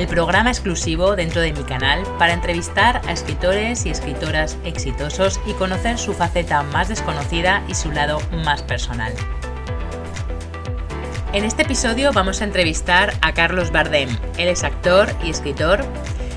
el programa exclusivo dentro de mi canal para entrevistar a escritores y escritoras exitosos y conocer su faceta más desconocida y su lado más personal. En este episodio vamos a entrevistar a Carlos Bardem. Él es actor y escritor.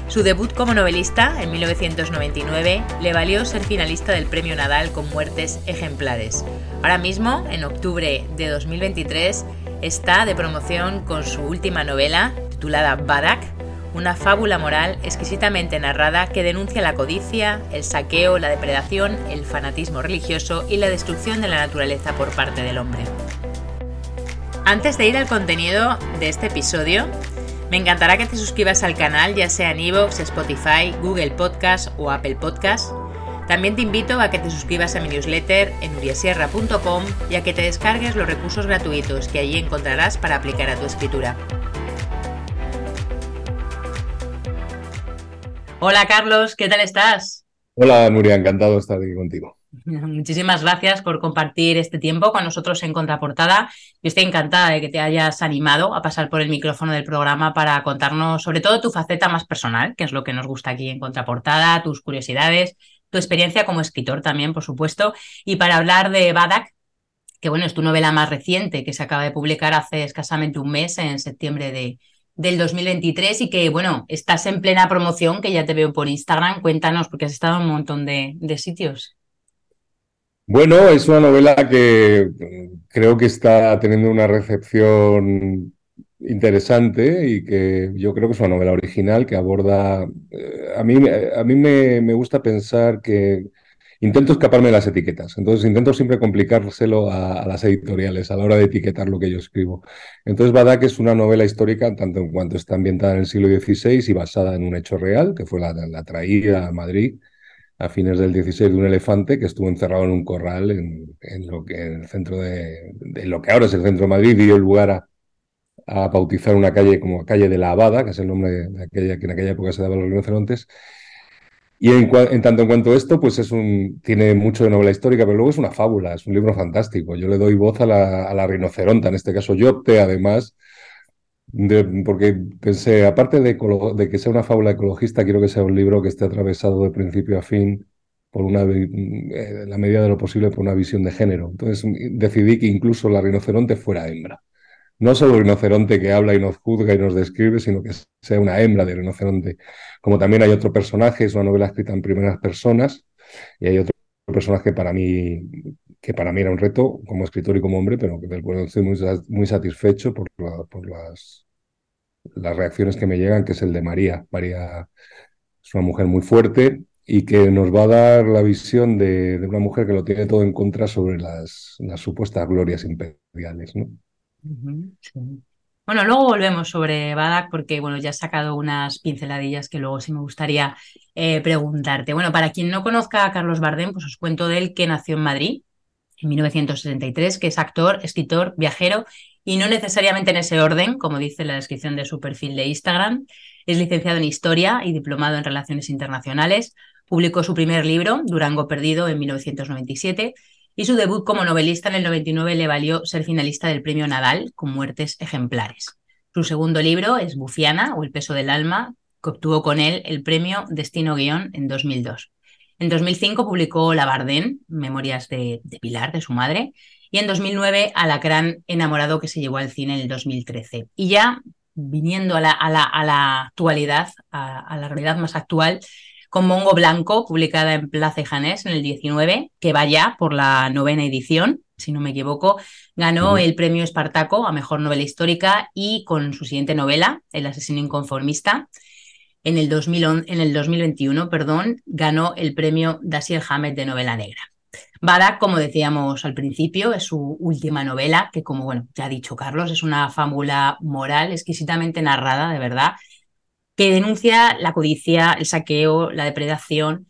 Su debut como novelista en 1999 le valió ser finalista del Premio Nadal con muertes ejemplares. Ahora mismo, en octubre de 2023, está de promoción con su última novela, titulada Badak, una fábula moral exquisitamente narrada que denuncia la codicia, el saqueo, la depredación, el fanatismo religioso y la destrucción de la naturaleza por parte del hombre. Antes de ir al contenido de este episodio, me encantará que te suscribas al canal, ya sea en iVoox, Spotify, Google Podcast o Apple Podcast. También te invito a que te suscribas a mi newsletter en uriasierra.com y a que te descargues los recursos gratuitos que allí encontrarás para aplicar a tu escritura. Hola Carlos, ¿qué tal estás? Hola Nuria, encantado de estar aquí contigo. Muchísimas gracias por compartir este tiempo con nosotros en Contraportada. Yo estoy encantada de que te hayas animado a pasar por el micrófono del programa para contarnos sobre todo tu faceta más personal, que es lo que nos gusta aquí en Contraportada, tus curiosidades, tu experiencia como escritor también, por supuesto, y para hablar de Badak, que bueno, es tu novela más reciente que se acaba de publicar hace escasamente un mes, en septiembre de, del 2023 y que, bueno, estás en plena promoción, que ya te veo por Instagram. Cuéntanos, porque has estado en un montón de, sitios. Bueno, es una novela que creo que está teniendo una recepción interesante y que yo creo que es una novela original que aborda... Eh, a mí, a mí me, me gusta pensar que intento escaparme de las etiquetas. Entonces intento siempre complicárselo a, las editoriales a la hora de etiquetar lo que yo escribo. Entonces Badak es una novela histórica, tanto en cuanto está ambientada en el siglo XVI y basada en un hecho real, que fue la, traída a Madrid a fines del XVI de un elefante que estuvo encerrado en un corral en, lo que el centro de, lo que ahora es el centro de Madrid dio lugar a, a bautizar una calle como calle de la Abada, que es el nombre de aquella que en aquella época se daba a los rinocerontes, y en, tanto en cuanto esto, pues es un, tiene mucho de novela histórica, pero luego es una fábula, es un libro fantástico. Yo le doy voz a la, a rinoceronta, en este caso yo opté además, porque pensé, aparte de, de, que sea una fábula ecologista, quiero que sea un libro que esté atravesado de principio a fin por una, eh, en la medida de lo posible por una visión de género. Entonces decidí que incluso la rinoceronte fuera hembra no solo rinoceronte que habla y nos juzga y nos describe, sino que sea una hembra de rinoceronte. Como también hay otro personaje, es una novela escrita en primeras personas, y hay otro personaje para mí que para mí era un reto como escritor y como hombre, pero del cual estoy muy, muy satisfecho por, por las, las reacciones que me llegan, que es el de María. María es una mujer muy fuerte y que nos va a dar la visión de, de una mujer que lo tiene todo en contra sobre las, las supuestas glorias imperiales. ¿no? Bueno, luego volvemos sobre Badak porque bueno, ya he sacado unas pinceladillas que luego sí me gustaría eh, preguntarte. Bueno, para quien no conozca a Carlos Bardem, pues os cuento de él que nació en Madrid en 1963, que es actor, escritor, viajero y no necesariamente en ese orden, como dice la descripción de su perfil de Instagram. Es licenciado en Historia y diplomado en Relaciones Internacionales. Publicó su primer libro, Durango Perdido, en 1997 y su debut como novelista en el 99 le valió ser finalista del premio Nadal con muertes ejemplares. Su segundo libro es Bufiana o El peso del alma, que obtuvo con él el premio Destino Guión en 2002. En 2005 publicó La Bardén, Memorias de, Pilar, de su madre, y en 2009 Alacrán enamorado que se llevó al cine en el 2013. Y ya viniendo a la, a la, actualidad, a la realidad más actual, con Mongo Blanco, publicada en Plaza y Janés en el 19, que va ya por la novena edición, si no me equivoco, ganó el premio Espartaco a Mejor Novela Histórica y con su siguiente novela, El asesino inconformista, en el, 2011, en el 2021 perdón, ganó el premio Daciel Hamed de novela negra. Bada, como decíamos al principio, es su última novela, que como bueno, ya ha dicho Carlos, es una fábula moral exquisitamente narrada, de verdad, que denuncia la codicia, el saqueo, la depredación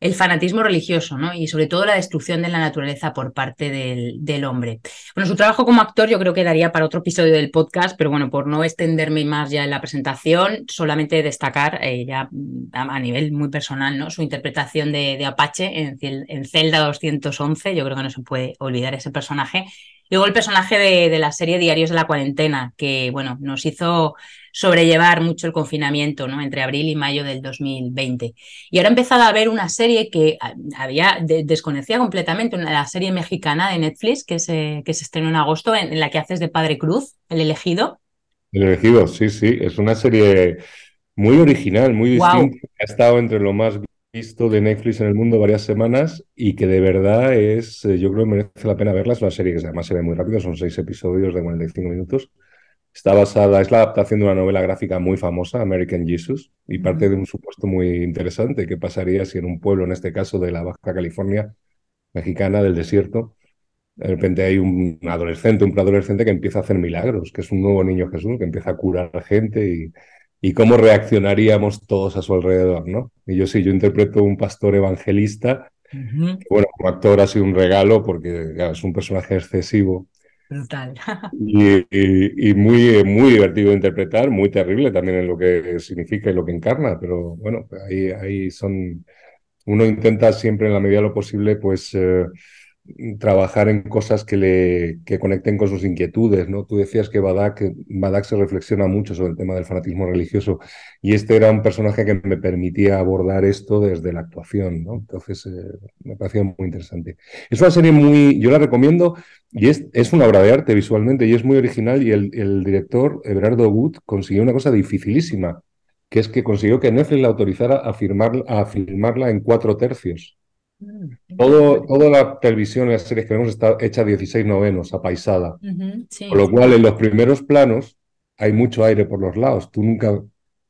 el fanatismo religioso, ¿no? Y sobre todo la destrucción de la naturaleza por parte del, hombre. Bueno, su trabajo como actor yo creo que daría para otro episodio del podcast, pero bueno, por no extenderme más ya en la presentación, solamente destacar eh, ya a, nivel muy personal, ¿no? Su interpretación de, de Apache en, en, Zelda 211, yo creo que no se puede olvidar ese personaje. Luego el personaje de, de la serie Diarios de la Cuarentena, que bueno, nos hizo sobrellevar mucho el confinamiento ¿no? entre abril y mayo del 2020. Y ahora he empezado a ver una serie que había desconocía completamente, una, la serie mexicana de Netflix que se, que se estrenó en agosto, en, la que haces de Padre Cruz, El elegido. El elegido, sí, sí, es una serie muy original, muy distinta. Ha estado entre lo más visto de Netflix en el mundo varias semanas y que de verdad es, eh, yo creo que merece la pena verla. Es una serie que además se ve muy rápido, son seis episodios de 45 minutos Está basada, es la adaptación de una novela gráfica muy famosa, American Jesus, y parte de un supuesto muy interesante. ¿Qué pasaría si en un pueblo, en este caso de la Baja California mexicana, del desierto, de repente hay un adolescente, un preadolescente que empieza a hacer milagros, que es un nuevo niño Jesús, que empieza a curar gente y, y cómo reaccionaríamos todos a su alrededor, ¿no? Y yo sí, yo interpreto un pastor evangelista, bueno, como actor ha sido un regalo porque es un personaje excesivo Y, muy, muy divertido de interpretar, muy terrible también en lo que significa y lo que encarna, pero bueno, ahí, ahí son, uno intenta siempre en la medida de lo posible, pues eh, trabajar en cosas que le que conecten con sus inquietudes, ¿no? Tú decías que Badak, Badak se reflexiona mucho sobre el tema del fanatismo religioso y este era un personaje que me permitía abordar esto desde la actuación, ¿no? Entonces eh, me parecía muy interesante. Es una serie muy, yo la recomiendo y es, es una obra de arte visualmente y es muy original y el, el director, Everardo Wood, consiguió una cosa dificilísima, que es que consiguió que Netflix la autorizara a, firmar, a filmarla en cuatro tercios. Todo, toda la televisión y las series que vemos está hecha 16 novenos, apaisada. Con lo cual, en los primeros planos hay mucho aire por los lados. Tú nunca,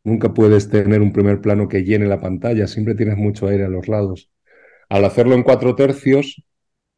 nunca puedes tener un primer plano que llene la pantalla, siempre tienes mucho aire a los lados. Al hacerlo en cuatro tercios,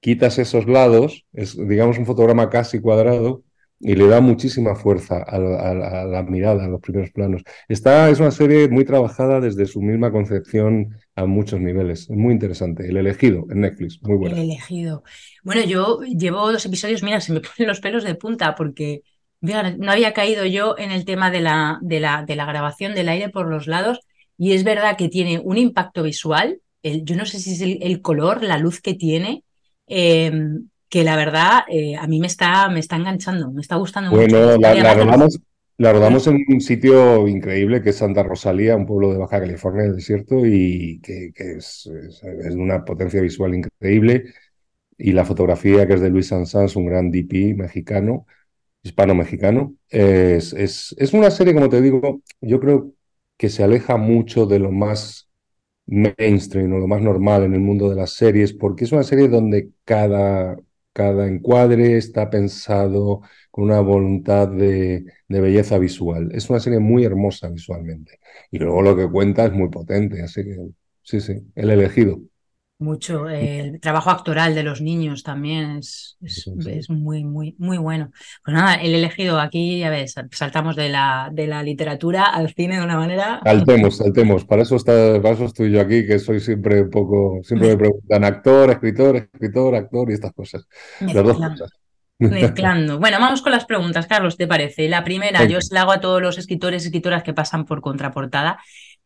quitas esos lados, es digamos un fotograma casi cuadrado, y le da muchísima fuerza a, la mirada, a los primeros planos. Esta es una serie muy trabajada desde su misma concepción a muchos niveles. Muy interesante. El elegido en Netflix, muy bueno. El elegido. Bueno, yo llevo dos episodios, mira, se me ponen los pelos de punta porque no había caído yo en el tema de la, de, la, de la grabación del aire por los lados y es verdad que tiene un impacto visual. yo no sé si es el, color, la luz que tiene. Em, que la verdad eh, a mí me está, me está enganchando, me está gustando mucho. Bueno, la, rodamos, la rodamos en un sitio increíble que es Santa Rosalía, un pueblo de Baja California del desierto y que, es, de una potencia visual increíble. Y la fotografía que es de Luis Sanz, un gran DP mexicano, hispano-mexicano. Es, es, es una serie, como te digo, yo creo que se aleja mucho de lo más mainstream o lo más normal en el mundo de las series, porque es una serie donde cada cada encuadre está pensado con una voluntad de, belleza visual. Es una serie muy hermosa visualmente. Y luego lo que cuenta es muy potente, así que sí, sí, el elegido. Mucho. El trabajo actoral de los niños también es, es, muy, muy, muy bueno. Pues nada, el elegido aquí, ya ves, saltamos de la, de la literatura al cine de una manera. Saltemos, saltemos. Para eso, está, para eso estoy yo aquí, que soy siempre un poco. Siempre me preguntan actor, escritor, escritor, actor y estas cosas. Las dos cosas. Mezclando. Bueno, vamos con las preguntas, Carlos, ¿te parece? La primera, yo se la hago a todos los escritores y escritoras que pasan por contraportada.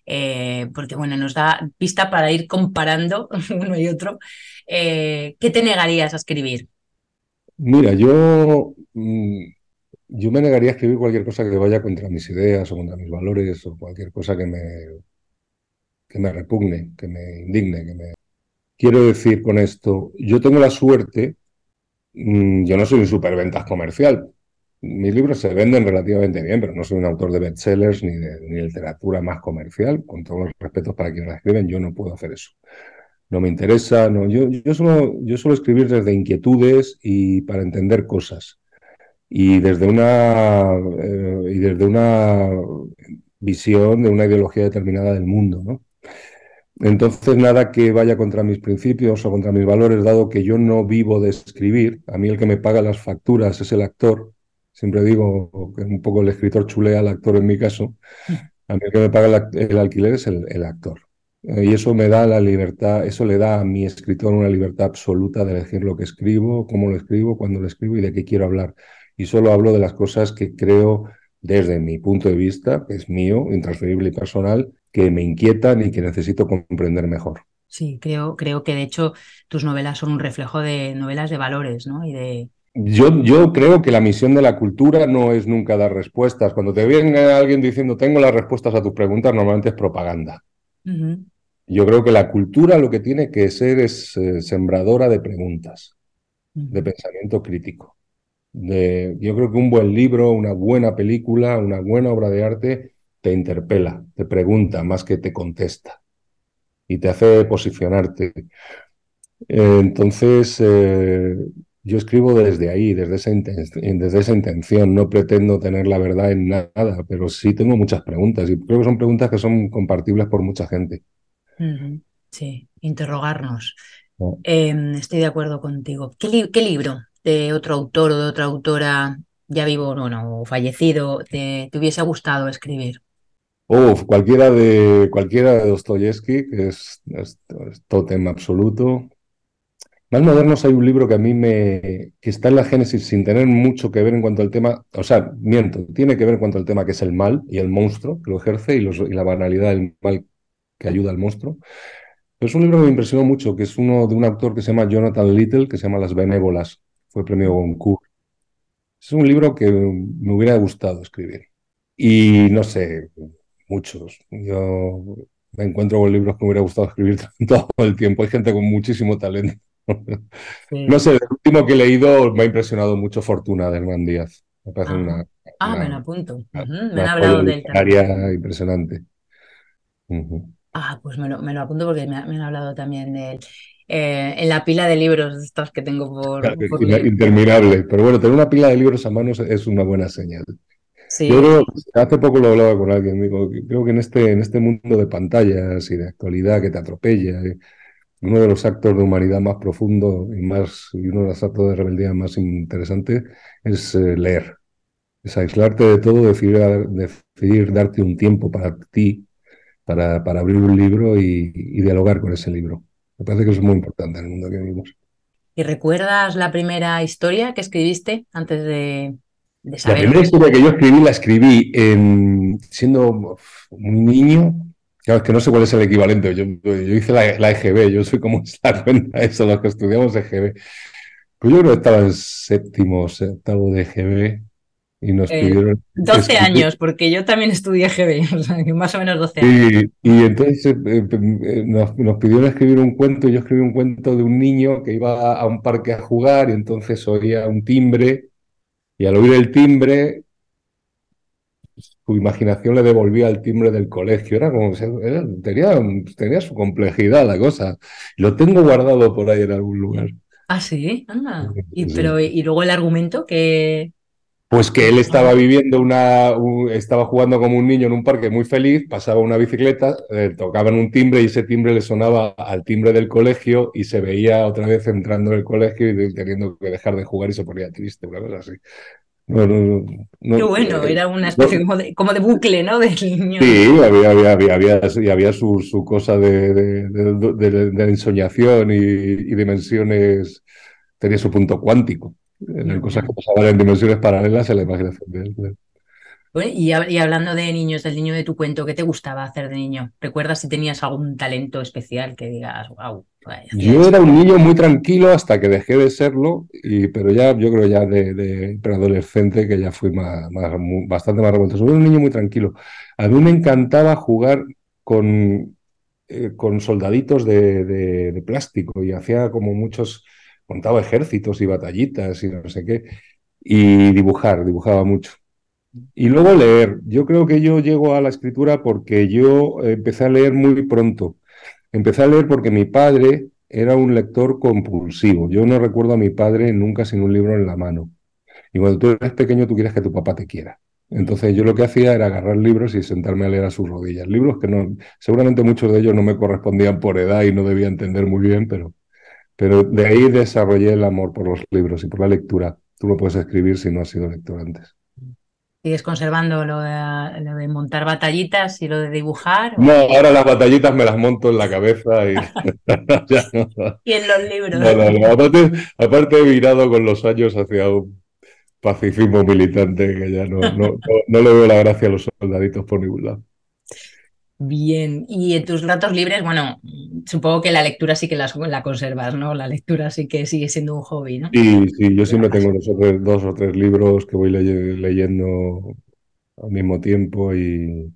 Eh, porque bueno, nos da pista para ir comparando uno y otro. Eh, ¿Qué te negarías a escribir? Mira, yo, mm, yo me negaría a escribir cualquier cosa que vaya contra mis ideas o contra mis valores o cualquier cosa que me, que me repugne, que me indigne, que me... Quiero decir con esto, yo tengo la suerte, mm, yo no soy un superventas comercial, mis libros se venden relativamente bien, pero no soy un autor de bestsellers ni de, ni literatura más comercial. Con todos los respetos para quienes la escriben, yo no puedo hacer eso. No me interesa, no. Yo, yo, solo, yo suelo escribir desde inquietudes y para entender cosas. Y desde una, eh, y desde una visión de una ideología determinada del mundo, ¿no? Entonces, nada que vaya contra mis principios o contra mis valores, dado que yo no vivo de escribir. A mí el que me paga las facturas es el actor Siempre digo que un poco el escritor chulea al actor en mi caso. A mí el que me paga el, alquiler es el, actor. Eh, y eso me da la libertad, eso le da a mi escritor una libertad absoluta de elegir lo que escribo, cómo lo escribo, cuándo lo escribo y de qué quiero hablar. Y solo hablo de las cosas que creo desde mi punto de vista, que es mío, intransferible y personal, que me inquietan y que necesito comprender mejor. Sí, creo, creo que de hecho tus novelas son un reflejo de novelas de valores, ¿no? Y de, yo, yo, creo que la misión de la cultura no es nunca dar respuestas. Cuando te viene alguien diciendo tengo las respuestas a tus preguntas, normalmente es propaganda. Yo creo que la cultura lo que tiene que ser es eh, sembradora de preguntas, de pensamiento crítico. De, yo creo que un buen libro, una buena película, una buena obra de arte te interpela, te pregunta más que te contesta y te hace posicionarte. Eh, entonces, eh, yo escribo desde ahí, desde esa, desde esa intención. No pretendo tener la verdad en nada, pero sí tengo muchas preguntas y creo que son preguntas que son compartibles por mucha gente. Sí, interrogarnos. Em, estoy de acuerdo contigo. ¿Qué, libro de otro autor o de otra autora, ya vivo o fallecido, te, hubiese gustado escribir? Uf, cualquiera de, cualquiera de Dostoyevsky, que es, es, tema absoluto. Más modernos hay un libro que a mí me. que está en la Génesis sin tener mucho que ver en cuanto al tema. O sea, miento, tiene que ver en cuanto al tema que es el mal y el monstruo que lo ejerce y, la banalidad del mal que ayuda al monstruo. Pero es un libro que me impresionó mucho, que es uno de un autor que se llama Jonathan Little, que se llama Las Benévolas. Fue premio Goncourt. Es un libro que me hubiera gustado escribir. Y no sé, muchos. Yo me encuentro con libros que me hubiera gustado escribir todo el tiempo. Hay gente con muchísimo talento. No sé, el último que he leído me ha impresionado mucho Fortuna de Hernán Díaz. Me parece ah. una, Ah, me lo apunto. me han hablado del impresionante. Ah, pues me lo, me lo apunto porque me, han hablado también de él. Eh, en la pila de libros estos que tengo por, Interminable. Pero bueno, tener una pila de libros a mano es una buena señal. Sí. Yo creo, hace poco lo hablaba con alguien, digo, creo que en este, en este mundo de pantallas y de actualidad que te atropella, eh, uno de los actos de humanidad más profundo y, más, y uno de los actos de rebeldía más interesantes es eh, leer. Es aislarte de todo, decidir, decidir darte un tiempo para ti para, para abrir un libro y, dialogar con ese libro. Me parece que es muy importante en el mundo que vivimos. ¿Y recuerdas la primera historia que escribiste antes de, de saber? La primera historia que yo escribí la escribí en, siendo un niño. Claro, es que no sé cuál es el equivalente. Yo, yo hice la, la, EGB, yo soy como esta cuenta eso, los que estudiamos EGB. Pues yo creo que estaba en séptimo, octavo de EGB y nos eh, pidieron... 12 años, porque yo también estudié GB, o sea, más o menos 12 años. Y, entonces eh, eh, nos, nos, pidieron escribir un cuento, y yo escribí un cuento de un niño que iba a un parque a jugar y entonces oía un timbre, y al oír el timbre, su imaginación le devolvía el timbre del colegio. Era como tenía, tenía su complejidad la cosa. Lo tengo guardado por ahí en algún lugar. Ah, sí, anda. Y, pero, y luego el argumento que, pues que él estaba viviendo una, estaba jugando como un niño en un parque muy feliz, pasaba una bicicleta, eh, tocaban un timbre y ese timbre le sonaba al timbre del colegio y se veía otra vez entrando en el colegio y teniendo que dejar de jugar y se ponía triste, una cosa así. No, no, Qué bueno, era una especie como, de, como, de, bucle, ¿no? Del niño. Sí, había, había, había, había, su, su, cosa de, de, ensoñación y, y dimensiones, tenía su punto cuántico en cosas que pasaban en dimensiones paralelas en la imaginación de él. Y, hablando de niños, del niño de tu cuento, ¿qué te gustaba hacer de niño? ¿Recuerdas si tenías algún talento especial que digas, wow? Yo era un niño muy tranquilo hasta que dejé de serlo, y, pero ya yo creo ya de, preadolescente que ya fui más, bastante más revuelto. Soy un niño muy tranquilo. A mí me encantaba jugar con, eh, con soldaditos de, de plástico y hacía como muchos contaba ejércitos y batallitas y no sé qué, y dibujar, dibujaba mucho. Y luego leer. Yo creo que yo llego a la escritura porque yo empecé a leer muy pronto. Empecé a leer porque mi padre era un lector compulsivo. Yo no recuerdo a mi padre nunca sin un libro en la mano. Y cuando tú eres pequeño, tú quieres que tu papá te quiera. Entonces yo lo que hacía era agarrar libros y sentarme a leer a sus rodillas. Libros que no, seguramente muchos de ellos no me correspondían por edad y no debía entender muy bien, pero, pero de ahí desarrollé el amor por los libros y por la lectura. Tú no puedes escribir si no has sido lector antes. ¿Sigues conservando lo de, montar batallitas y lo de dibujar? No, ahora las batallitas me las monto en la cabeza y, y en los libros. aparte, aparte, he virado con los años hacia un pacifismo militante que ya no, no, no le veo la gracia a los soldaditos por ningún lado. Bien, y en tus ratos libres, bueno, supongo que la lectura sí que la, la, conservas, ¿no? La lectura sí que sigue siendo un hobby, ¿no? Sí, sí, yo siempre tengo dos o tres libros que voy leyendo al mismo tiempo y,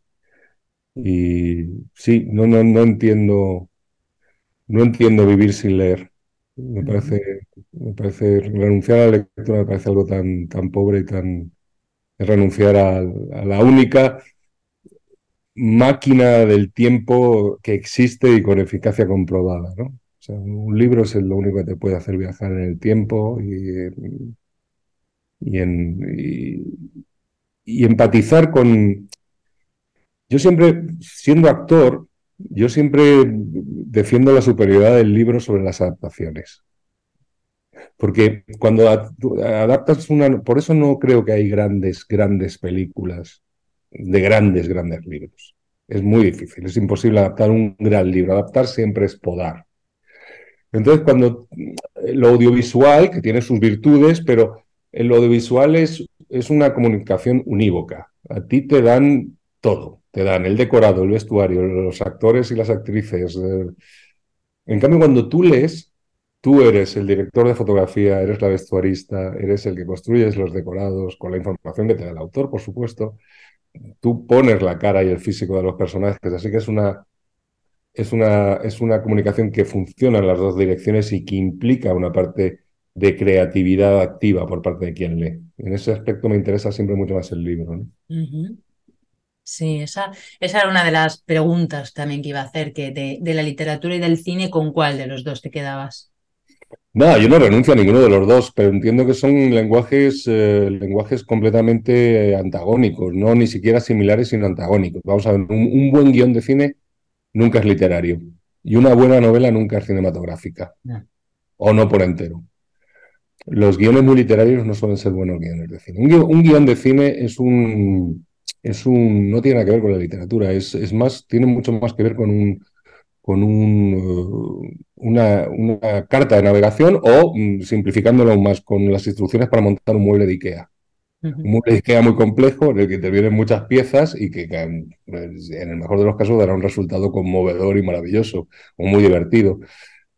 y sí, no, no, no entiendo, no entiendo vivir sin leer. Me parece, me parece renunciar a la lectura me parece algo tan, tan pobre y tan renunciar a la única máquina del tiempo que existe y con eficacia comprobada, ¿no? Un libro es lo único que te puede hacer viajar en el tiempo y, y, y, empatizar con... Yo siempre, siendo actor, yo siempre defiendo la superioridad del libro sobre las adaptaciones. Porque cuando adaptas una... Por eso no creo que hay grandes, grandes películas de grandes, grandes libros. Es muy difícil, es imposible adaptar un gran libro. Adaptar siempre es podar. Entonces, cuando eh, lo audiovisual, que tiene sus virtudes, pero el audiovisual es, es una comunicación unívoca. A ti te dan todo, te dan el decorado, el vestuario, los actores y las actrices. Eh. En cambio, cuando tú lees, tú eres el director de fotografía, eres la vestuarista, eres el que construyes los decorados con la información que te da el autor, por supuesto tú pones la cara y el físico de los personajes, así que es una, es una, es una comunicación que funciona en las dos direcciones y que implica una parte de creatividad activa por parte de quien lee. En ese aspecto me interesa siempre mucho más el libro. Sí, esa, esa era una de las preguntas también que iba a hacer, que de, de la literatura y del cine, ¿con cuál de los dos te quedabas? No, yo no renuncio a ninguno de los dos, pero entiendo que son lenguajes, eh, lenguajes completamente antagónicos, no ni siquiera similares, sino antagónicos. Vamos a ver, un, buen guion de cine nunca es literario y una buena novela nunca es cinematográfica, o no por entero. Los guiones muy literarios no suelen ser buenos guiones de cine. Un, guion de cine es un, es un, no tiene nada que ver con la literatura, es, es más, tiene mucho más que ver con un, con un, una, una, carta de navegación o, mm, simplificándolo aún más, con las instrucciones para montar un mueble de IKEA. Un mueble de IKEA muy complejo, en el que te vienen muchas piezas y que, pues, en el mejor de los casos dará un resultado conmovedor y maravilloso o muy divertido.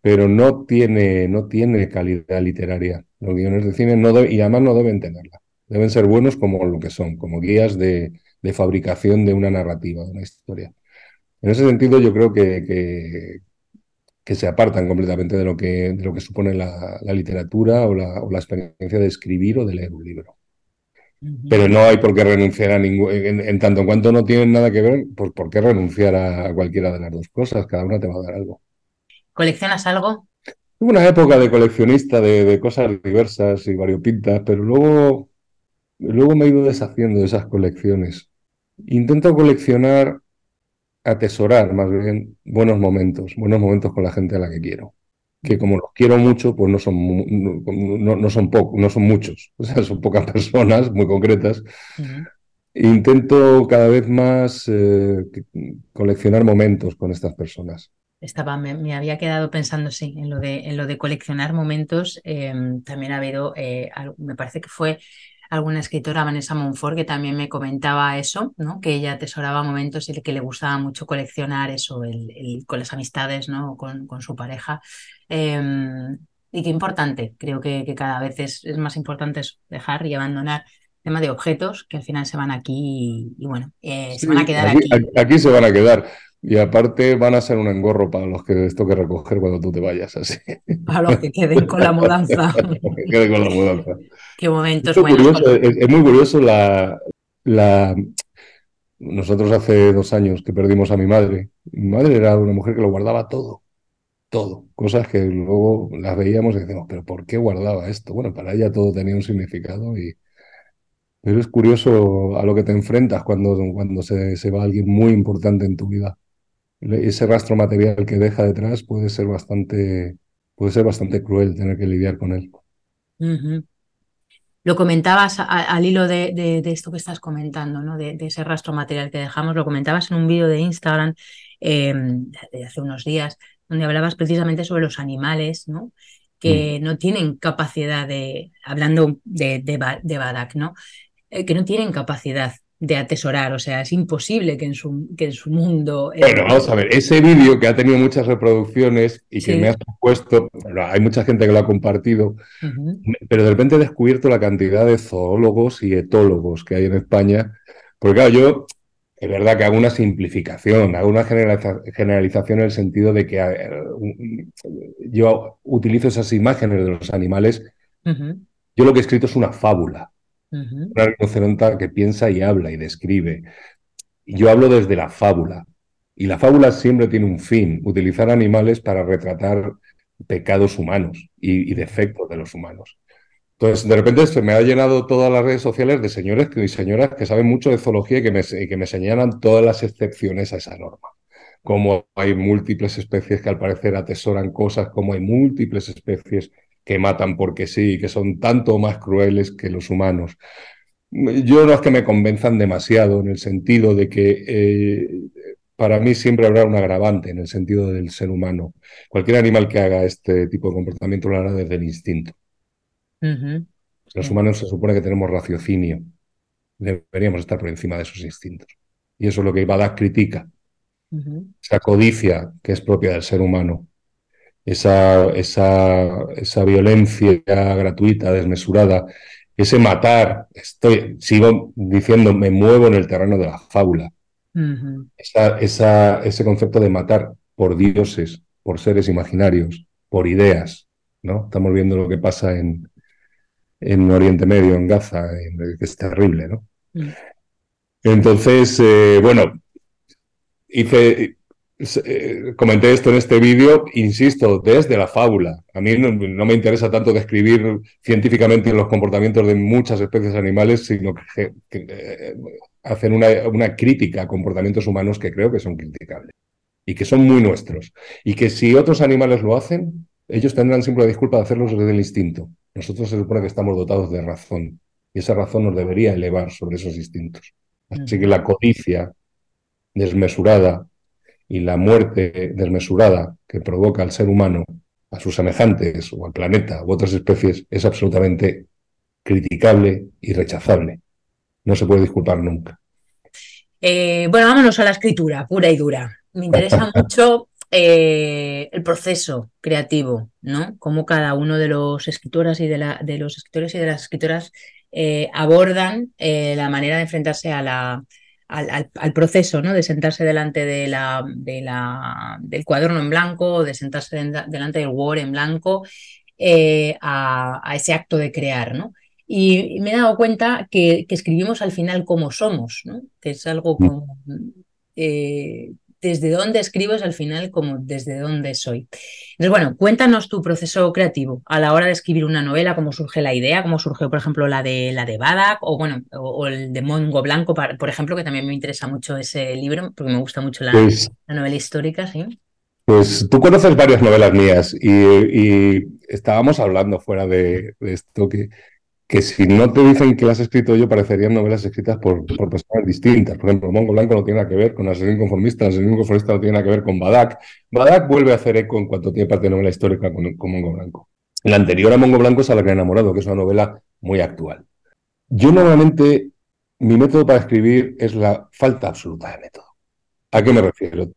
Pero no tiene, no tiene calidad literaria. Los guiones de cine no y además no deben tenerla. Deben ser buenos como lo que son, como guías de, de fabricación de una narrativa, de una historia. En ese sentido, yo creo que, que, se apartan completamente de lo que, de lo que supone la, literatura o la, o la, experiencia de escribir o de leer un libro. Pero no hay por qué renunciar a ningún. En, tanto en cuanto no tienen nada que ver, pues por qué renunciar a cualquiera de las dos cosas. Cada una te va a dar algo. ¿Coleccionas algo? Tuve una época de coleccionista de, de, cosas diversas y variopintas, pero luego, luego me he ido deshaciendo de esas colecciones. Intento coleccionar atesorar más bien buenos momentos, buenos momentos con la gente a la que quiero. Que como los quiero mucho, pues no son, no, no son, no son muchos, o sea, son pocas personas muy concretas. Intento cada vez más eh, coleccionar momentos con estas personas. Estaba, me, había quedado pensando, sí, en lo de, en lo de coleccionar momentos. Em, también ha habido, eh, me parece que fue alguna escritora, Vanessa Monfort, que también me comentaba eso, ¿no? que ella atesoraba momentos y que le gustaba mucho coleccionar eso, el, con las amistades, ¿no? con, con su pareja. Em, y qué importante, creo que, que cada vez es, es, más importante dejar y abandonar el tema de objetos que al final se van aquí y, bueno, eh, se van a quedar aquí, aquí. Aquí se van a quedar. Y aparte van a ser un engorro para los que les toque recoger cuando tú te vayas así. Para los que queden con la mudanza. que queden con la mudanza. Qué momentos es, es, muy curioso la, la... Nosotros hace dos años que perdimos a mi madre. Mi madre era una mujer que lo guardaba todo. Todo. Cosas que luego las veíamos y decíamos, pero ¿por qué guardaba esto? Bueno, para ella todo tenía un significado y... Pero es curioso a lo que te enfrentas cuando, cuando se, se va alguien muy importante en tu vida ese rastro material que deja detrás puede ser bastante, puede ser bastante cruel tener que lidiar con él. Lo comentabas al hilo de, esto que estás comentando, ¿no? De, ese rastro material que dejamos, lo comentabas en un vídeo de Instagram em, de hace unos días, donde hablabas precisamente sobre los animales, ¿no? que mm. no tienen capacidad de, hablando de, de, Badak, ¿no? Eh, que no tienen capacidad de atesorar, o sea, es imposible que en su, que en su mundo... Eh, bueno, vamos a ver, ese vídeo que ha tenido muchas reproducciones y que me has puesto, hay mucha gente que lo ha compartido, pero de repente he descubierto la cantidad de zoólogos y etólogos que hay en España, porque claro, yo es verdad que hago una simplificación, hago una generalización en el sentido de que yo utilizo esas imágenes de los animales. Yo lo que he escrito es una fábula. Una rinoceronta que piensa y habla y describe. Yo hablo desde la fábula. Y la fábula siempre tiene un fin, utilizar animales para retratar pecados humanos y defectos de los humanos. Entonces, de repente se me ha llenado todas las redes sociales de señores y señoras que saben mucho de zoología y que me, que me señalan todas las excepciones a esa norma. Como hay múltiples especies que al parecer atesoran cosas, como hay múltiples especies que matan porque sí, que son tanto más crueles que los humanos. Yo no es que me convenzan demasiado en el sentido de que eh, para mí siempre habrá un agravante en el sentido del ser humano. Cualquier animal que haga este tipo de comportamiento lo hará desde el instinto. Los humanos se supone que tenemos raciocinio. Deberíamos estar por encima de esos instintos. Y eso es lo que Badak critica. Esa codicia que es propia del ser humano. Esa, esa, esa violencia gratuita, desmesurada, ese matar, estoy, sigo diciendo, me muevo en el terreno de la fábula. esa, ese concepto de matar por dioses, por seres imaginarios, por ideas, ¿no? Estamos viendo lo que pasa en, en Oriente Medio, en Gaza, que es terrible, ¿no? Mm. Entonces, eh, bueno, hice, eh, comenté esto en este vídeo, insisto, desde la fábula. A mí no, me interesa tanto describir científicamente los comportamientos de muchas especies animales, sino que, eh, hacer una, una crítica a comportamientos humanos que creo que son criticables y que son muy nuestros. Y que si otros animales lo hacen, ellos tendrán siempre la disculpa de hacerlo desde el instinto. Nosotros se supone que estamos dotados de razón y esa razón nos debería elevar sobre esos instintos. Así que la codicia desmesurada y la muerte desmesurada que provoca al ser humano, a sus semejantes o al planeta u otras especies es absolutamente criticable y rechazable. No se puede disculpar nunca. Eh, bueno, vámonos a la escritura pura y dura. Me interesa mucho eh, el proceso creativo, ¿no? Cómo cada uno de los escritoras y de, la, de los escritores y de las escritoras eh, abordan la manera de enfrentarse a la, al, proceso, ¿no? De sentarse delante de la, de la, del cuaderno en blanco, de sentarse delante del Word en blanco, a, ese acto de crear, ¿no? Y, me he dado cuenta que, que, escribimos al final como somos, ¿no? Que es algo mm. como desde dónde escribes al final como desde dónde soy. Entonces, bueno, cuéntanos tu proceso creativo a la hora de escribir una novela, cómo surge la idea, cómo surgió, por ejemplo, la de la de Badak o bueno, o, el de Mongo Blanco, por ejemplo, que también me interesa mucho ese libro, porque me gusta mucho la, pues novela histórica, ¿sí? Pues tú conoces varias novelas mías y, estábamos hablando fuera de, de esto que que si no te dicen que las he escrito yo, parecerían novelas escritas por, personas distintas. Por ejemplo, Mongo Blanco no tiene nada que ver con Asesino Conformista, Asesino Conformista no tiene nada que ver con Badak. Badak vuelve a hacer eco en cuanto tiene parte de novela histórica con, Mongo Blanco. La anterior a Mongo Blanco es A la que he enamorado, que es una novela muy actual. Yo normalmente, mi método para escribir es la falta absoluta de método. ¿A qué me refiero?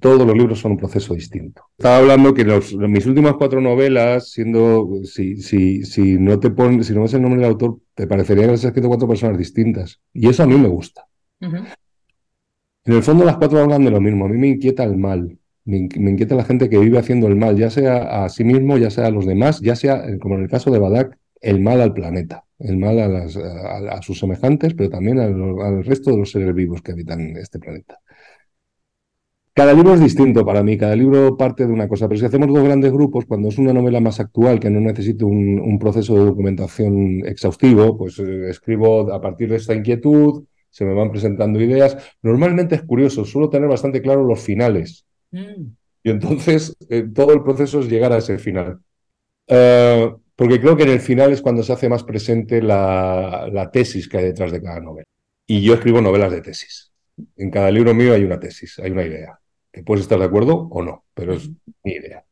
Todos los libros son un proceso distinto. Estaba hablando que los, mis últimas cuatro novelas, siendo, si, si, si no te pones, si no ves el nombre del autor, te parecería que has escrito cuatro personas distintas. Y eso a mí me gusta. En el fondo las cuatro hablan de lo mismo. A mí me inquieta el mal. Me, inquieta la gente que vive haciendo el mal, ya sea a sí mismo, ya sea a los demás, ya sea, como en el caso de Badak, el mal al planeta, el mal a, las, a, sus semejantes, pero también al resto de los seres vivos que habitan este planeta. Cada libro es distinto para mí, cada libro parte de una cosa, pero si hacemos dos grandes grupos, cuando es una novela más actual que no necesite un, proceso de documentación exhaustivo, pues eh, escribo a partir de esta inquietud, se me van presentando ideas. Normalmente es curioso, suelo tener bastante claro los finales. Mm. Y entonces eh, todo el proceso es llegar a ese final. Eh, porque creo que en el final es cuando se hace más presente la, la tesis que hay detrás de cada novela. Y yo escribo novelas de tesis. En cada libro mío hay una tesis, hay una idea, que puedes estar de acuerdo o no, pero es mi idea.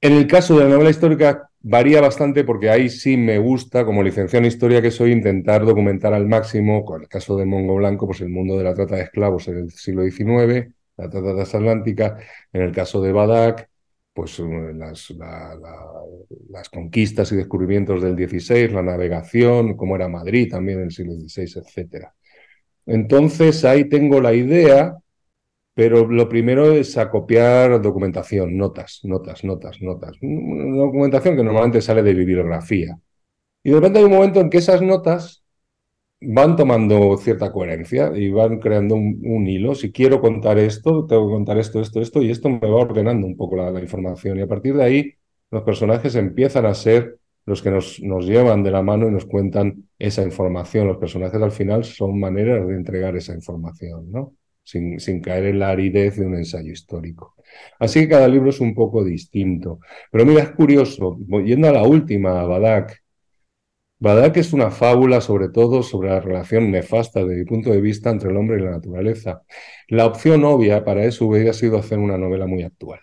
En el caso de la novela histórica varía bastante porque ahí sí me gusta, como licenciado en historia que soy, intentar documentar al máximo, con el caso de Mongo Blanco, pues el mundo de la trata de esclavos en el siglo XIX, la trata transatlántica, en el caso de Badak, pues eh, las, las, conquistas y descubrimientos del XVI, la navegación, cómo era Madrid también en el siglo XVI, etc. Entonces ahí tengo la idea pero lo primero es acopiar documentación, notas, notas, notas, notas. Una documentación que normalmente sale de bibliografía. Y de repente hay un momento en que esas notas van tomando cierta coherencia y van creando un, hilo. Si quiero contar esto, tengo que contar esto, esto, esto, y esto me va ordenando un poco la, información. Y a partir de ahí, los personajes empiezan a ser los que nos, nos llevan de la mano y nos cuentan esa información. Los personajes al final son maneras de entregar esa información, ¿no? Sin, caer en la aridez de un ensayo histórico. Así que cada libro es un poco distinto. Pero mira, es curioso, yendo a la última, Badak. Badak es una fábula sobre todo sobre la relación nefasta desde mi punto de vista entre el hombre y la naturaleza. La opción obvia para eso hubiera sido hacer una novela muy actual.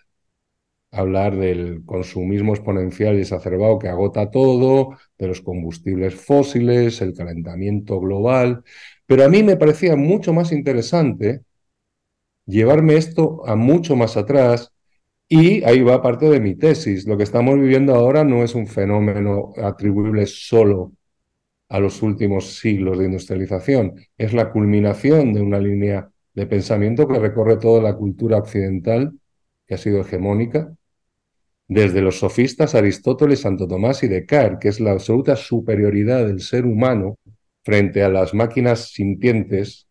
Hablar del consumismo exponencial y exacerbado que agota todo, de los combustibles fósiles, el calentamiento global. Pero a mí me parecía mucho más interesante llevarme esto a mucho más atrás y ahí va parte de mi tesis. Lo que estamos viviendo ahora no es un fenómeno atribuible solo a los últimos siglos de industrialización, es la culminación de una línea de pensamiento que recorre toda la cultura occidental, que ha sido hegemónica, desde los sofistas Aristóteles, Santo Tomás y Descartes, que es la absoluta superioridad del ser humano frente a las máquinas sintientes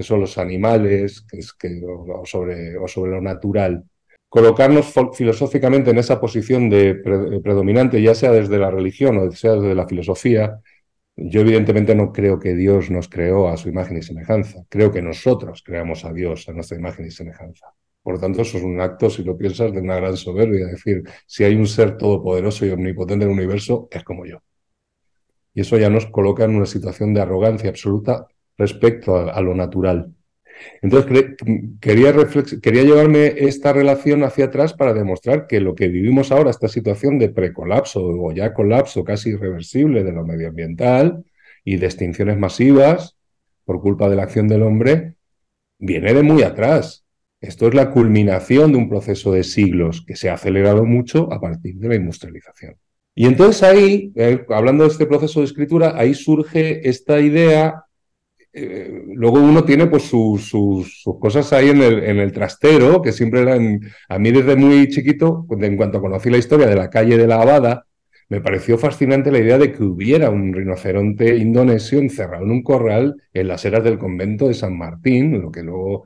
que son los animales, que es que, o, sobre, o sobre lo natural. Colocarnos filosóficamente en esa posición de predominante, ya sea desde la religión o sea desde la filosofía, yo evidentemente no creo que Dios nos creó a su imagen y semejanza. Creo que nosotros creamos a Dios a nuestra imagen y semejanza. Por lo tanto, eso es un acto, si lo piensas, de una gran soberbia. Es decir, si hay un ser todopoderoso y omnipotente en el universo, es como yo. Y eso ya nos coloca en una situación de arrogancia absoluta respecto a, lo natural. Entonces, quería, quería llevarme esta relación hacia atrás para demostrar que lo que vivimos ahora, esta situación de precolapso o ya colapso casi irreversible de lo medioambiental y de extinciones masivas por culpa de la acción del hombre, viene de muy atrás. Esto es la culminación de un proceso de siglos que se ha acelerado mucho a partir de la industrialización. Y entonces ahí, eh, hablando de este proceso de escritura, ahí surge esta idea eh, luego uno tiene pues sus, cosas ahí en el, en el, trastero, que siempre eran, a mí desde muy chiquito, en cuanto conocí la historia de la calle de la Abada, me pareció fascinante la idea de que hubiera un rinoceronte indonesio encerrado en un corral en las eras del convento de San Martín, lo que luego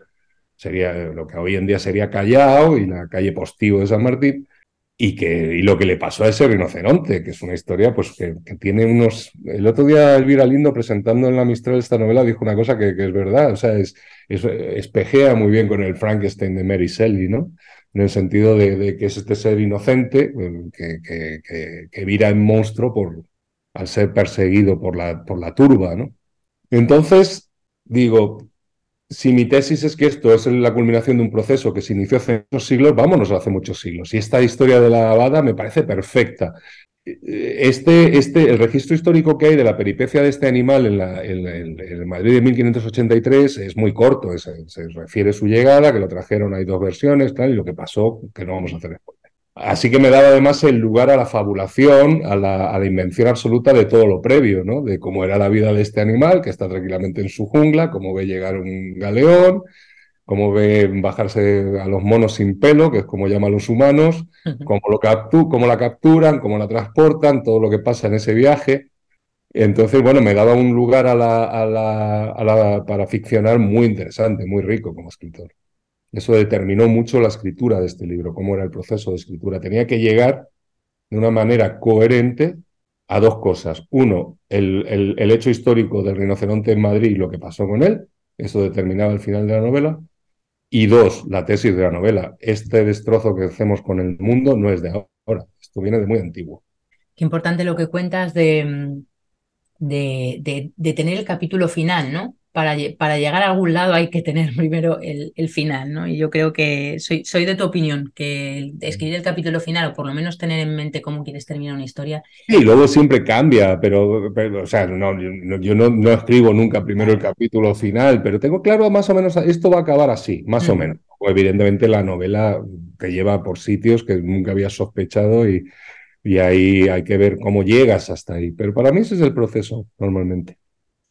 sería, lo que hoy en día sería Callao y la calle Postigo de San Martín, y, que, y lo que le pasó a ese rinoceronte, que es una historia pues que, tiene unos... El otro día Elvira Lindo presentando en la Mistral esta novela dijo una cosa que, es verdad, o sea, es, espejea muy bien con el Frankenstein de Mary Shelley, ¿no? En el sentido de, que es este ser inocente que, que, vira en monstruo por, al ser perseguido por la, por la turba, ¿no? Entonces, digo, si mi tesis es que esto es la culminación de un proceso que se inició hace muchos siglos, vámonos hace muchos siglos. Y esta historia de la abada me parece perfecta. Este, este, el registro histórico que hay de la peripecia de este animal en, la, en, Madrid de 1583 es muy corto. Se, refiere a su llegada, que lo trajeron, hay dos versiones, tal, y lo que pasó, que no vamos a hacer después. Así que me daba además el lugar a la fabulación, a la, invención absoluta de todo lo previo, ¿no? De cómo era la vida de este animal, que está tranquilamente en su jungla, cómo ve llegar un galeón, cómo ve bajarse a los monos sin pelo, que es como llaman los humanos, cómo, lo cómo la capturan, cómo la transportan, todo lo que pasa en ese viaje. Entonces, bueno, me daba un lugar a la, a la, para ficcionar muy interesante, muy rico como escritor. Eso determinó mucho la escritura de este libro, cómo era el proceso de escritura. Tenía que llegar de una manera coherente a dos cosas. Uno, el, el, hecho histórico del rinoceronte en Madrid y lo que pasó con él. Eso determinaba el final de la novela. Y dos, la tesis de la novela. Este destrozo que hacemos con el mundo no es de ahora. Esto viene de muy antiguo. Qué importante lo que cuentas de, de, de, tener el capítulo final, ¿no? Para, para, llegar a algún lado hay que tener primero el, el, final, ¿no? Y yo creo que soy, soy de tu opinión, que escribir el capítulo final o por lo menos tener en mente cómo quieres terminar una historia. Sí, luego siempre cambia, pero, pero o sea, no, yo, no, no, escribo nunca primero el capítulo final, pero tengo claro más o menos, esto va a acabar así, más o menos. O evidentemente la novela te lleva por sitios que nunca habías sospechado y, y ahí hay que ver cómo llegas hasta ahí. Pero para mí ese es el proceso normalmente.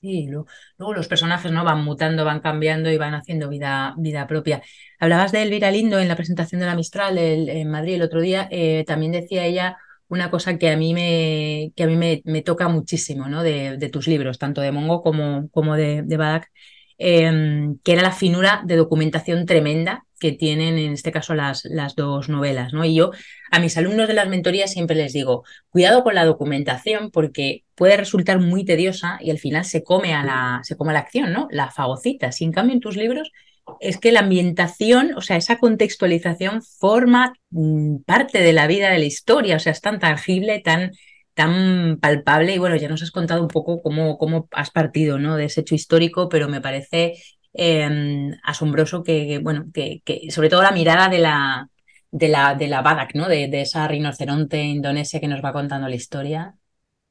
Sí, luego, los personajes no van mutando, van cambiando y van haciendo vida, vida propia. Hablabas de Elvira Lindo en la presentación de la Mistral en Madrid el otro día. Eh, también decía ella una cosa que a mí me, que a mí me, me toca muchísimo ¿no? de, de, tus libros, tanto de Mongo como, como de, de Badak, Em, que era la finura de documentación tremenda que tienen en este caso las, las dos novelas. ¿no? Y yo a mis alumnos de las mentorías siempre les digo, cuidado con la documentación porque puede resultar muy tediosa y al final se come a la, se come la acción, ¿no? La fagocita. Si en cambio en tus libros es que la ambientación, o sea, esa contextualización forma mm, parte de la vida de la historia, o sea, es tan tangible, tan tan palpable y bueno, ya nos has contado un poco cómo, cómo has partido ¿no? de ese hecho histórico, pero me parece em, asombroso que, bueno, que, que, sobre todo la mirada de la, de la, de la Badak, ¿no? De, de, esa rinoceronte indonesia que nos va contando la historia.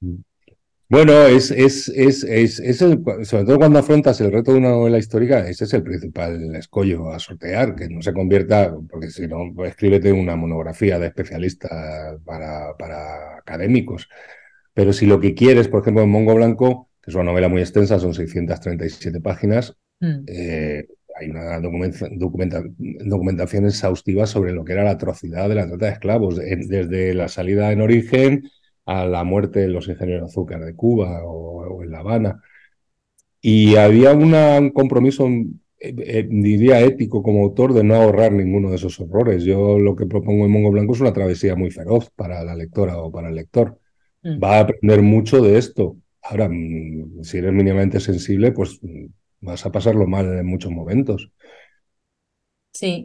Mm. Bueno, es, es, es, es, es el, sobre todo cuando afrontas el reto de una novela histórica, ese es el principal escollo a sortear, que no se convierta, porque si no, escríbete una monografía de especialista para, para académicos. Pero si lo que quieres, por ejemplo, en Mongo Blanco, que es una novela muy extensa, son 637 páginas, mm. eh, hay una documenta, documenta, documentación exhaustiva sobre lo que era la atrocidad de la trata de esclavos, desde la salida en origen a la muerte de los ingenieros de azúcar de Cuba o, en La Habana. Y había un compromiso, eh, eh, diría ético como autor, de no ahorrar ninguno de esos horrores. Yo lo que propongo en Mongo Blanco es una travesía muy feroz para la lectora o para el lector. Mm. Va a aprender mucho de esto. Ahora, mm, si eres mínimamente sensible, pues mm, vas a pasarlo mal en muchos momentos.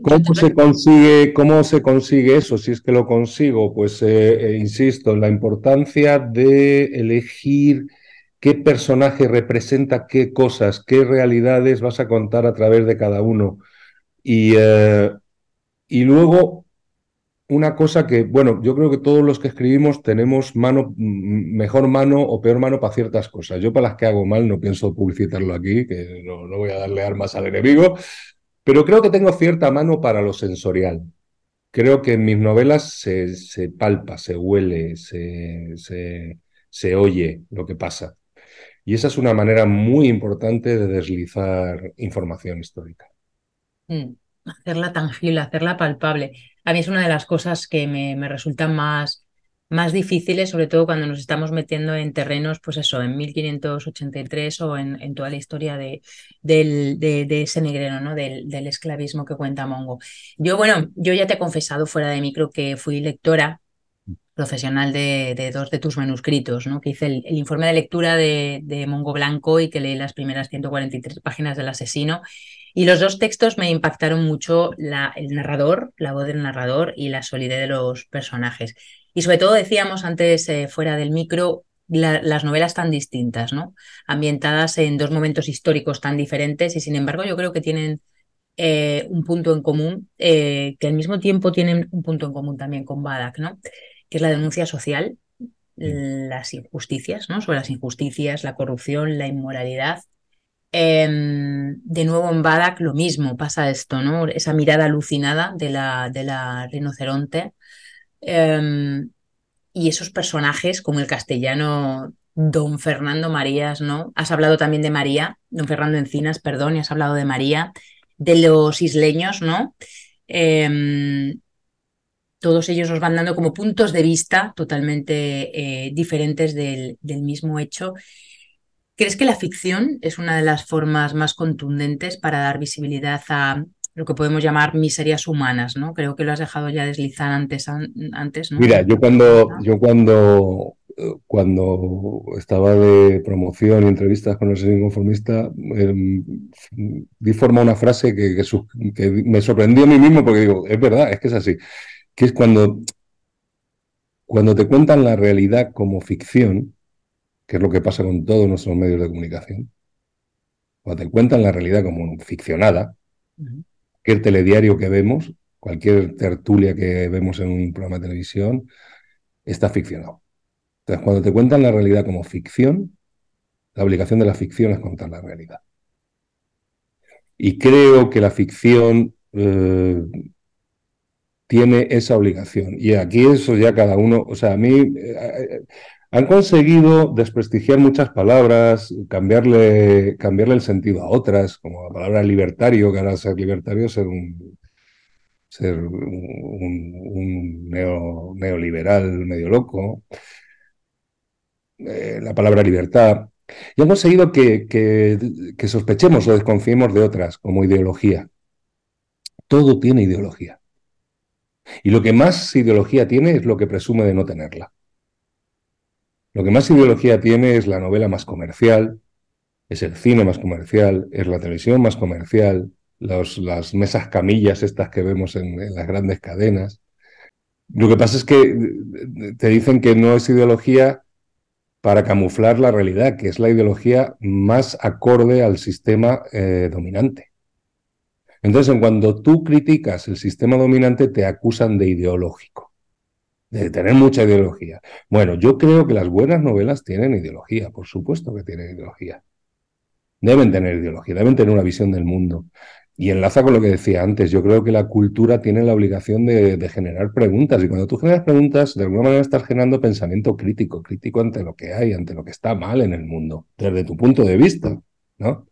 ¿Cómo se, consigue, ¿Cómo se consigue eso? Si es que lo consigo, pues eh, eh, insisto en la importancia de elegir qué personaje representa qué cosas, qué realidades vas a contar a través de cada uno. Y, eh, y luego, una cosa que, bueno, yo creo que todos los que escribimos tenemos mano, mejor mano o peor mano para ciertas cosas. Yo para las que hago mal no pienso publicitarlo aquí, que no, no voy a darle armas al enemigo, pero creo que tengo cierta mano para lo sensorial. Creo que en mis novelas se, palpa, se huele, se, se, se, oye lo que pasa. Y esa es una manera muy importante de deslizar información histórica. Mm, hacerla tangible, hacerla palpable. A mí es una de las cosas que me, me resultan más, más difíciles, sobre todo cuando nos estamos metiendo en terrenos, pues eso, en 1583 o en, toda la historia de, del, de, ese negrero, ¿no? Del, del, esclavismo que cuenta Mongo. Yo, bueno, yo ya te he confesado fuera de micro que fui lectora profesional de, de dos de tus manuscritos, ¿no? Que hice el, el informe de lectura de, de, Mongo Blanco y que leí las primeras 143 páginas del asesino. Y los dos textos me impactaron mucho la, el narrador, la voz del narrador y la solidez de los personajes. Y sobre todo decíamos antes, eh, fuera del micro, las novelas tan distintas, ¿no? Ambientadas en dos momentos históricos tan diferentes y sin embargo yo creo que tienen eh, un punto en común, eh, que al mismo tiempo tienen un punto en común también con Badak, ¿no? Que es la denuncia social, las injusticias, ¿no? Sobre las injusticias, la corrupción, la inmoralidad. Em, de nuevo en Badak lo mismo, pasa esto, ¿no? Esa mirada alucinada de la, de la rinoceronte Em, y esos personajes como el castellano Don Fernando Marías, ¿no? Has hablado también de María, Don Fernando Encinas, perdón, y has hablado de María, de los isleños, ¿no? Em, todos ellos nos van dando como puntos de vista totalmente eh, diferentes del, del mismo hecho. ¿Crees que la ficción es una de las formas más contundentes para dar visibilidad a, lo que podemos llamar miserias humanas, ¿no? Creo que lo has dejado ya deslizar antes, antes ¿no? Mira, yo cuando, yo cuando, cuando estaba de promoción y entrevistas con el señor inconformista, eh, di forma una frase que, que, me sorprendió a mí mismo porque digo, es verdad, es que es así, que es cuando cuando te cuentan la realidad como ficción, que es lo que pasa con todos nuestros medios de comunicación, cuando te cuentan la realidad como ficcionada, el telediario que vemos, cualquier tertulia que vemos en un programa de televisión, está ficcionado. Entonces, cuando te cuentan la realidad como ficción, la obligación de la ficción es contar la realidad. Y creo que la ficción eh, tiene esa obligación. Y aquí eso ya cada uno, o sea, a mí eh, eh, han conseguido desprestigiar muchas palabras, cambiarle, cambiarle el sentido a otras, como la palabra libertario, que ahora ser libertario es ser un, ser un, neoliberal medio loco. Eh, la palabra libertad. Y han conseguido que, que sospechemos o desconfiemos de otras, como ideología. Todo tiene ideología. Y lo que más ideología tiene es lo que presume de no tenerla. Lo que más ideología tiene es la novela más comercial, es el cine más comercial, es la televisión más comercial, las mesas camillas estas que vemos en, las grandes cadenas. Lo que pasa es que te dicen que no es ideología para camuflar la realidad, que es la ideología más acorde al sistema eh, dominante. Entonces, en cuando tú criticas el sistema dominante, te acusan de ideológico de tener mucha ideología. Bueno, yo creo que las buenas novelas tienen ideología, por supuesto que tienen ideología. Deben tener ideología, deben tener una visión del mundo. Y enlaza con lo que decía antes, yo creo que la cultura tiene la obligación de, generar preguntas. Y cuando tú generas preguntas, de alguna manera estás generando pensamiento crítico, crítico ante lo que hay, ante lo que está mal en el mundo, desde tu punto de vista, ¿no?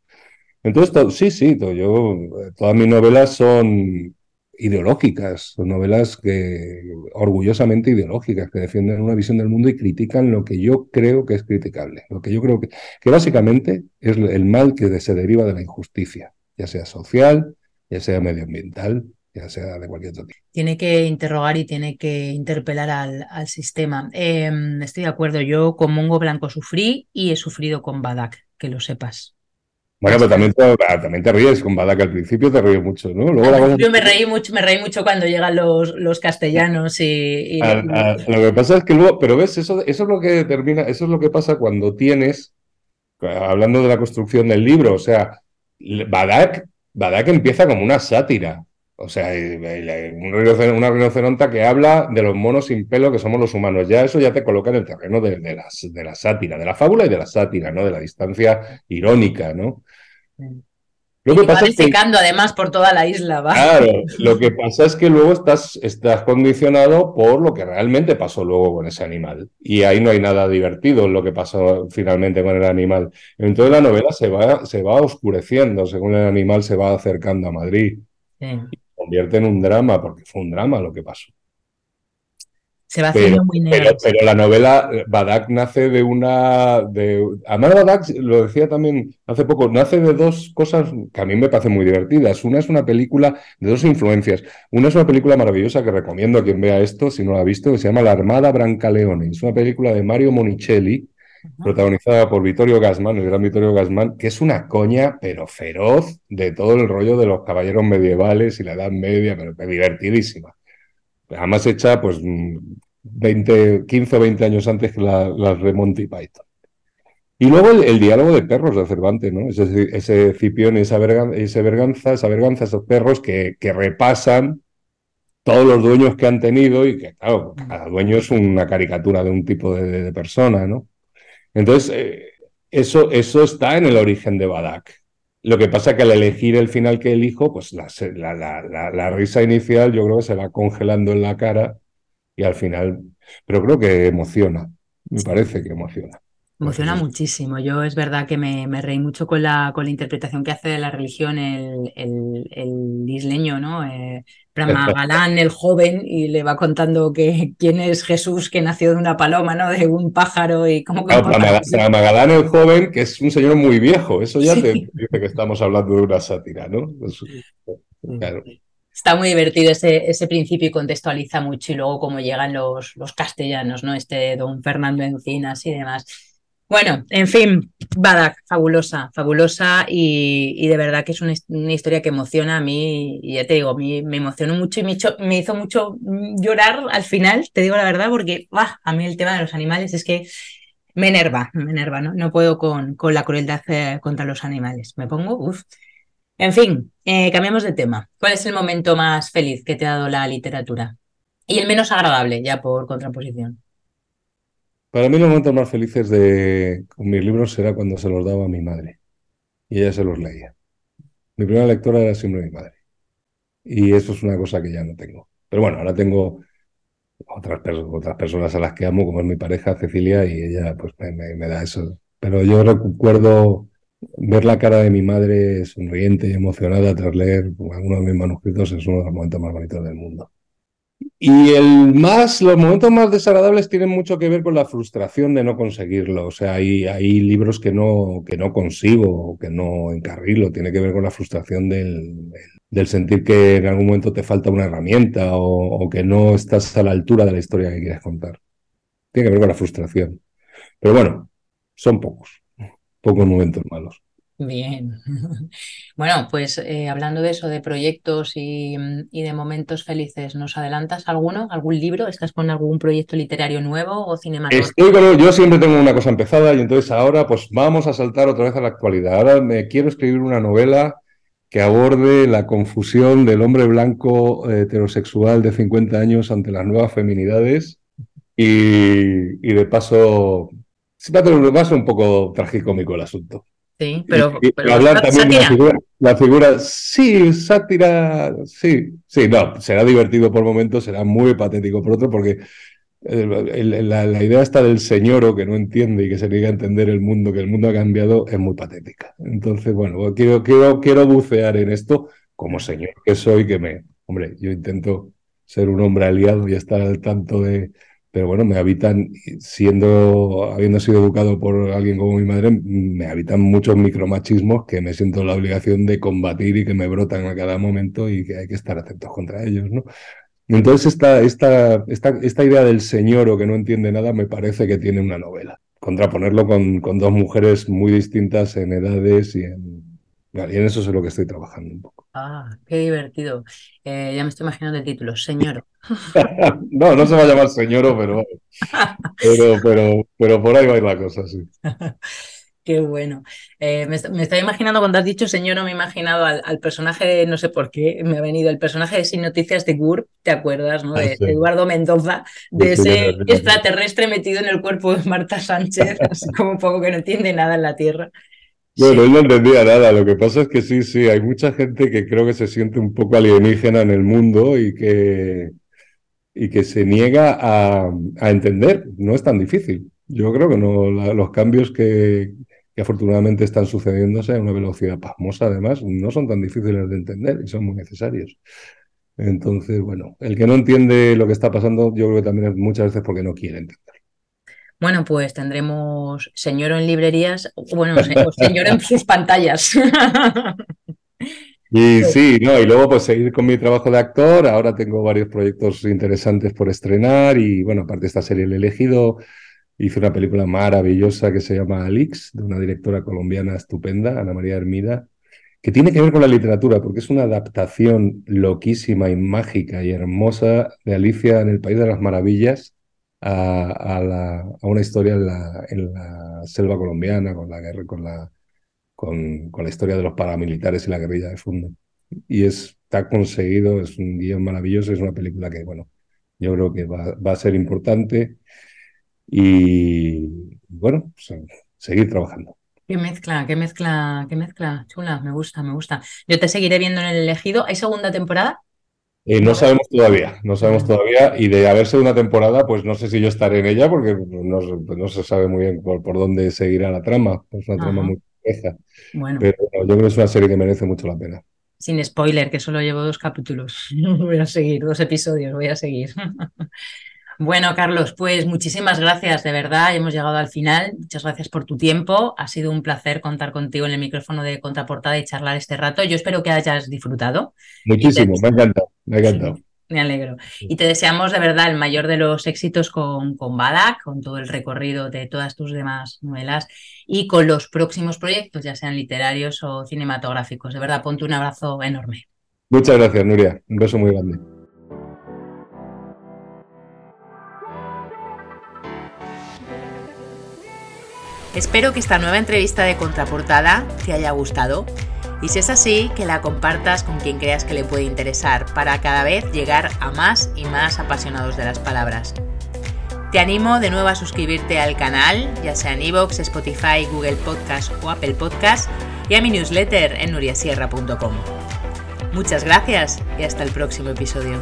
Entonces, sí, sí, yo, todas mis novelas son ideológicas, son novelas que orgullosamente ideológicas, que defienden una visión del mundo y critican lo que yo creo que es criticable, lo que yo creo que, que básicamente es el mal que se deriva de la injusticia, ya sea social, ya sea medioambiental, ya sea de cualquier otro tipo. Tiene que interrogar y tiene que interpelar al, al sistema. Em, estoy de acuerdo, yo con Mongo Blanco sufrí y he sufrido con Badak, que lo sepas. Bueno, pero también te, ah, también te ríes con Badak al principio te ríes mucho, ¿no? Luego Yo me reí mucho, me reí mucho cuando llegan los, los castellanos y, lo que pasa es que luego, pero ves, eso, eso es lo que termina, eso es lo que pasa cuando tienes, hablando de la construcción del libro, o sea, Badak, Badak empieza como una sátira. O sea, una rinoceronta que habla de los monos sin pelo que somos los humanos. Ya eso ya te coloca en el terreno de, de, la, de la sátira, de la fábula y de la sátira, ¿no? De la distancia irónica, ¿no? Lo que pasa es que, además por toda la isla. ¿va? Claro, lo que pasa es que luego estás, estás condicionado por lo que realmente pasó luego con ese animal. Y ahí no hay nada divertido en lo que pasó finalmente con el animal. Entonces la novela se va, se va oscureciendo según el animal se va acercando a Madrid. Y convierte en un drama, porque fue un drama lo que pasó. Se va haciendo muy negro. Pero, la novela, Badak nace de una. De, además, Badak, lo decía también hace poco, nace de dos cosas que a mí me parecen muy divertidas. Una es una película de dos influencias. Una es una película maravillosa que recomiendo a quien vea esto, si no la ha visto, que se llama La Armada Brancaleone. Es una película de Mario Monicelli, protagonizada por Vittorio Gassman, el gran Vittorio Gassman, que es una coña, pero feroz, de todo el rollo de los caballeros medievales y la Edad Media, pero divertidísima. Además hecha, pues, 20, 15 o 20 años antes que las la de Monty Python. Y luego el, diálogo de perros de Cervantes, ¿no? Ese, ese Cipión y esa, verganza, esa verganza, esos perros que repasan todos los dueños que han tenido y que, claro, cada dueño es una caricatura de un tipo de, persona, ¿no? Entonces, eh, eso, eso está en el origen de Badak. Lo que pasa es que al elegir el final que elijo, pues la, la, la, risa inicial yo creo que se va congelando en la cara y al final, pero creo que emociona, me parece que emociona. Emociona muchísimo. Yo es verdad que me, me, reí mucho con la, con la interpretación que hace de la religión el, el, el isleño, ¿no? Eh, Pramagalán, el joven, y le va contando que quién es Jesús que nació de una paloma, ¿no? De un pájaro y cómo que. Pramagalán, el joven, que es un señor muy viejo. Eso ya te dice que estamos hablando de una sátira, ¿no? Pues, claro está muy divertido ese, ese principio y contextualiza mucho y luego cómo llegan los, los castellanos, ¿no? Este don Fernando Encinas y demás. Bueno, en fin, Badak, fabulosa, fabulosa y, de verdad que es una, historia que emociona a mí y ya te digo, me, me emocionó mucho y me, me, hizo mucho llorar al final, te digo la verdad, porque a mí el tema de los animales es que me enerva, me enerva, ¿no? No puedo con, con la crueldad eh, contra los animales, me pongo, uff. En fin, eh, cambiamos de tema. ¿Cuál es el momento más feliz que te ha dado la literatura? Y el menos agradable, ya por contraposición. Para mí los momentos más felices de con mis libros será cuando se los daba a mi madre y ella se los leía. Mi primera lectora era siempre mi madre. Y eso es una cosa que ya no tengo. Pero bueno, ahora tengo otras, personas a las que amo, como es mi pareja Cecilia, y ella pues me, da eso. Pero yo recuerdo ver la cara de mi madre sonriente y emocionada tras leer alguno de mis manuscritos, es uno de los momentos más bonitos del mundo. Y el más, los momentos más desagradables tienen mucho que ver con la frustración de no conseguirlo. O sea, hay, libros que no, que no consigo, que no encarrilo. Tiene que ver con la frustración del, del sentir que en algún momento te falta una herramienta o, que no estás a la altura de la historia que quieres contar. Tiene que ver con la frustración. Pero bueno, son pocos, pocos momentos malos. Bien. Bueno, pues eh, hablando de eso, de proyectos y, de momentos felices, ¿nos adelantas alguno, algún libro? ¿Estás con algún proyecto literario nuevo o cinematográfico? yo siempre tengo una cosa empezada y entonces ahora pues vamos a saltar otra vez a la actualidad. Ahora me quiero escribir una novela que aborde la confusión del hombre blanco eh, heterosexual de 50 años ante las nuevas feminidades y, de paso va a ser un poco tragicómico el asunto. Sí, pero, hablar también de la figura, sí, sátira, sí, sí, no, será divertido por momentos, será muy patético por otro, porque la, idea esta del señor o que no entiende y que se niega a entender el mundo, que el mundo ha cambiado, es muy patética. Entonces, bueno, quiero, quiero, quiero bucear en esto como señor que soy, que me, hombre, yo intento ser un hombre aliado y estar al tanto de, pero bueno, me habitan, siendo, habiendo sido educado por alguien como mi madre, me habitan muchos micromachismos que me siento la obligación de combatir y que me brotan a cada momento y que hay que estar atentos contra ellos, ¿no? Entonces esta, esta, esta, esta idea del señor o que no entiende nada me parece que tiene una novela. Contraponerlo con, con dos mujeres muy distintas en edades y en, y en eso es lo que estoy trabajando un poco. Ah, qué divertido. Eh, ya me estoy imaginando el título, Señor. no, no se va a llamar Señoro, pero, pero, pero, pero por ahí va a ir la cosa, sí. Qué bueno. Eh, me, estaba imaginando cuando has dicho señor, me he imaginado al, personaje, no sé por qué, me ha venido el personaje de Sin Noticias de Gur, ¿te acuerdas? ¿no? De, ah, Eduardo Mendoza, de ese extraterrestre metido en el cuerpo de Marta Sánchez, así como un poco que no entiende nada en la Tierra. Bueno, él no entendía nada. Lo que pasa es que sí, sí, hay mucha gente que creo que se siente un poco alienígena en el mundo y que, y que se niega a, a entender. No es tan difícil. Yo creo que no, los cambios que, que afortunadamente están sucediéndose a una velocidad pasmosa, además, no son tan difíciles de entender y son muy necesarios. Entonces, bueno, el que no entiende lo que está pasando, yo creo que también es muchas veces porque no quiere entender. Bueno, pues tendremos señor en librerías, bueno, señor en sus pantallas. Y sí, no, y luego pues seguir con mi trabajo de actor. Ahora tengo varios proyectos interesantes por estrenar y bueno, aparte de esta serie el elegido, hice una película maravillosa que se llama Alix, de una directora colombiana estupenda, Ana María Hermida, que tiene que ver con la literatura, porque es una adaptación loquísima y mágica y hermosa de Alicia en el País de las Maravillas, a, una historia en la, selva colombiana, con la guerra, con la, con, la historia de los paramilitares y la guerrilla de fondo. Y está conseguido, es un guion maravilloso, es una película que, bueno, yo creo que va, a ser importante y, bueno, pues, seguir trabajando. Qué mezcla, qué mezcla, qué mezcla, chula, me gusta, me gusta. Yo te seguiré viendo en el elegido. ¿Hay segunda temporada? Eh, no sabemos todavía, no sabemos todavía. Y de haber una temporada, pues no sé si yo estaré en ella, porque no, no se sabe muy bien por, por, dónde seguirá la trama. Es una trama muy compleja. Bueno. Pero yo creo que es una serie que merece mucho la pena. Sin spoiler, que solo llevo dos capítulos. Voy a seguir, dos episodios, voy a seguir. Bueno, Carlos, pues muchísimas gracias, de verdad, hemos llegado al final. Muchas gracias por tu tiempo. Ha sido un placer contar contigo en el micrófono de Contraportada y charlar este rato. Yo espero que hayas disfrutado. Muchísimo, me ha encantado, me ha encantado. Me alegro. Y te deseamos de verdad el mayor de los éxitos con, con Badak, con todo el recorrido de todas tus demás novelas y con los próximos proyectos, ya sean literarios o cinematográficos. De verdad, ponte un abrazo enorme. Muchas gracias, Nuria. Un beso muy grande. Espero que esta nueva entrevista de contraportada te haya gustado y si es así, que la compartas con quien creas que le puede interesar para cada vez llegar a más y más apasionados de las palabras. Te animo de nuevo a suscribirte al canal, ya sea en iVoox, Spotify, Google Podcast o Apple Podcast, y a mi newsletter en nuriasierra.com. Muchas gracias y hasta el próximo episodio.